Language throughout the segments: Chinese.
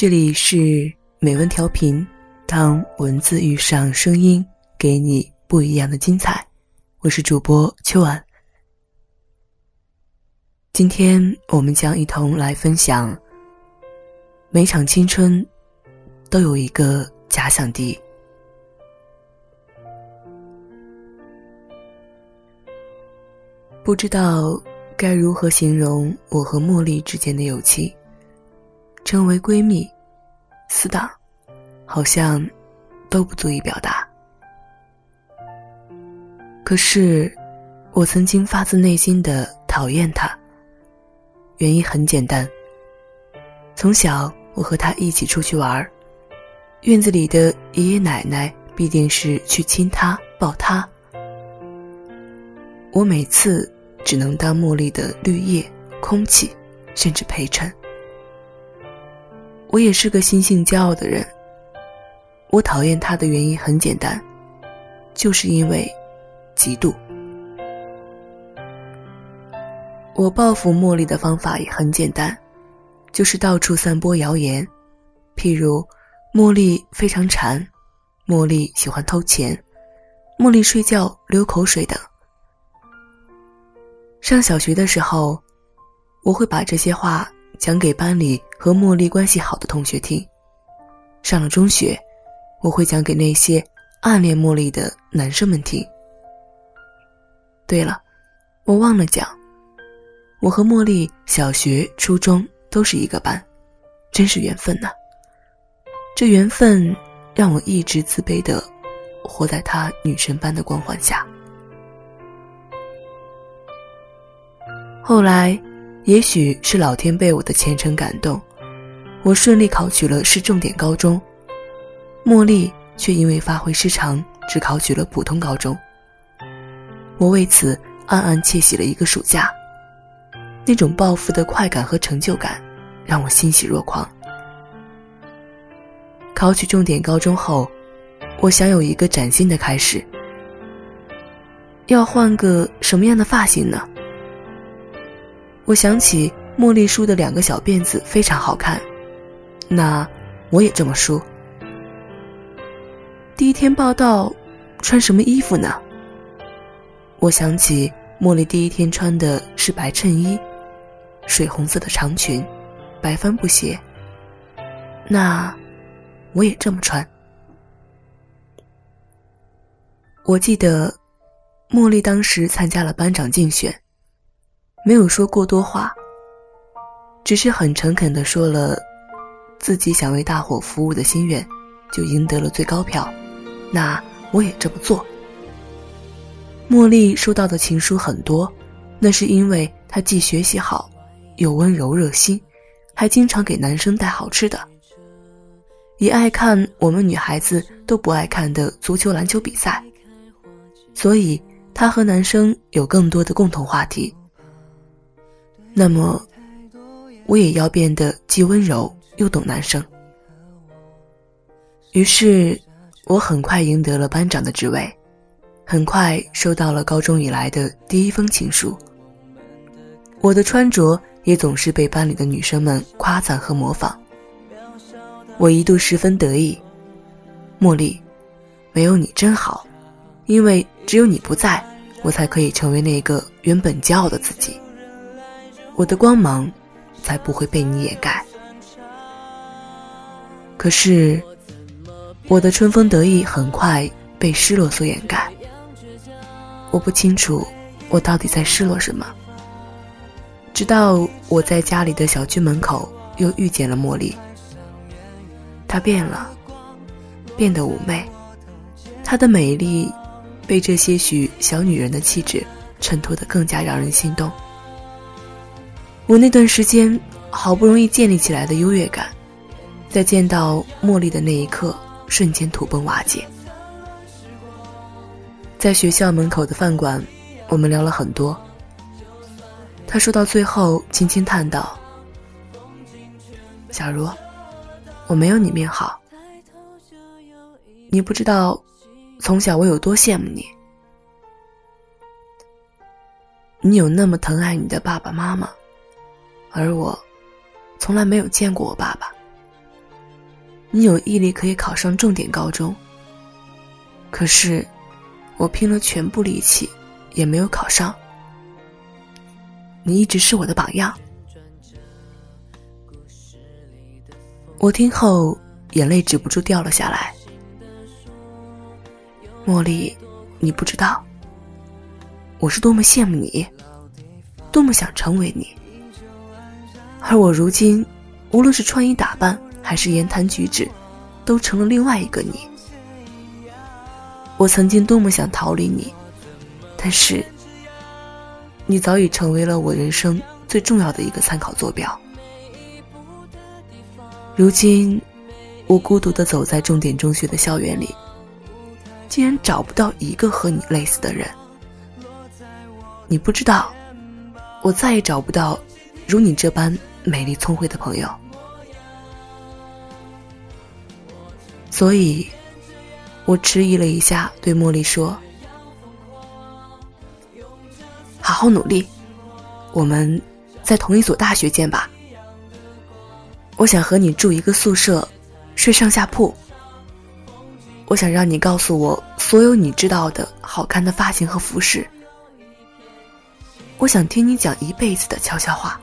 这里是美文调频，当文字遇上声音，给你不一样的精彩。我是主播秋晚。今天我们将一同来分享：每场青春都有一个假想敌。不知道该如何形容我和茉莉之间的友情。称为闺蜜、死党，好像都不足以表达。可是，我曾经发自内心的讨厌她。原因很简单，从小我和她一起出去玩院子里的爷爷奶奶必定是去亲她、抱她，我每次只能当茉莉的绿叶、空气，甚至陪衬。我也是个心性骄傲的人。我讨厌他的原因很简单，就是因为嫉妒。我报复茉莉的方法也很简单，就是到处散播谣言，譬如茉莉非常馋，茉莉喜欢偷钱，茉莉睡觉流口水等。上小学的时候，我会把这些话。讲给班里和茉莉关系好的同学听。上了中学，我会讲给那些暗恋茉莉的男生们听。对了，我忘了讲，我和茉莉小学、初中都是一个班，真是缘分呐。这缘分让我一直自卑的活在她女神般的光环下。后来。也许是老天被我的虔诚感动，我顺利考取了市重点高中。茉莉却因为发挥失常，只考取了普通高中。我为此暗暗窃喜了一个暑假，那种报复的快感和成就感，让我欣喜若狂。考取重点高中后，我想有一个崭新的开始。要换个什么样的发型呢？我想起茉莉梳的两个小辫子非常好看，那我也这么梳。第一天报道，穿什么衣服呢？我想起茉莉第一天穿的是白衬衣，水红色的长裙，白帆布鞋。那我也这么穿。我记得，茉莉当时参加了班长竞选。没有说过多话，只是很诚恳地说了自己想为大伙服务的心愿，就赢得了最高票。那我也这么做。茉莉收到的情书很多，那是因为她既学习好，又温柔热心，还经常给男生带好吃的，也爱看我们女孩子都不爱看的足球、篮球比赛，所以她和男生有更多的共同话题。那么，我也要变得既温柔又懂男生。于是，我很快赢得了班长的职位，很快收到了高中以来的第一封情书。我的穿着也总是被班里的女生们夸赞和模仿。我一度十分得意，茉莉，没有你真好，因为只有你不在，我才可以成为那个原本骄傲的自己。我的光芒，才不会被你掩盖。可是，我的春风得意很快被失落所掩盖。我不清楚我到底在失落什么。直到我在家里的小区门口又遇见了茉莉。她变了，变得妩媚，她的美丽被这些许小女人的气质衬托得更加让人心动。我那段时间好不容易建立起来的优越感，在见到茉莉的那一刻，瞬间土崩瓦解。在学校门口的饭馆，我们聊了很多。他说到最后，轻轻叹道：“小茹，我没有你命好。你不知道，从小我有多羡慕你。你有那么疼爱你的爸爸妈妈。”而我，从来没有见过我爸爸。你有毅力可以考上重点高中。可是，我拼了全部力气，也没有考上。你一直是我的榜样。我听后，眼泪止不住掉了下来。茉莉，你不知道，我是多么羡慕你，多么想成为你。而我如今，无论是穿衣打扮，还是言谈举止，都成了另外一个你。我曾经多么想逃离你，但是，你早已成为了我人生最重要的一个参考坐标。如今，我孤独的走在重点中学的校园里，竟然找不到一个和你类似的人。你不知道，我再也找不到如你这般美丽聪慧的朋友。所以，我迟疑了一下，对茉莉说：“好好努力，我们在同一所大学见吧。”我想和你住一个宿舍，睡上下铺。我想让你告诉我所有你知道的好看的发型和服饰。我想听你讲一辈子的悄悄话。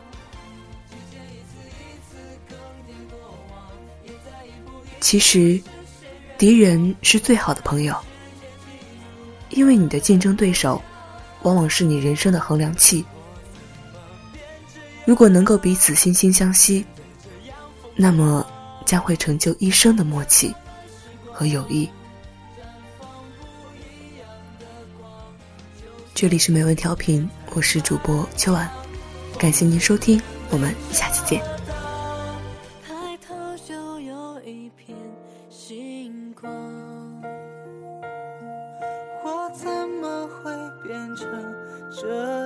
其实，敌人是最好的朋友，因为你的竞争对手，往往是你人生的衡量器。如果能够彼此惺惺相惜。那么，将会成就一生的默契和友谊。这里是美文调频，我是主播秋晚，感谢您收听，我们下期见。这？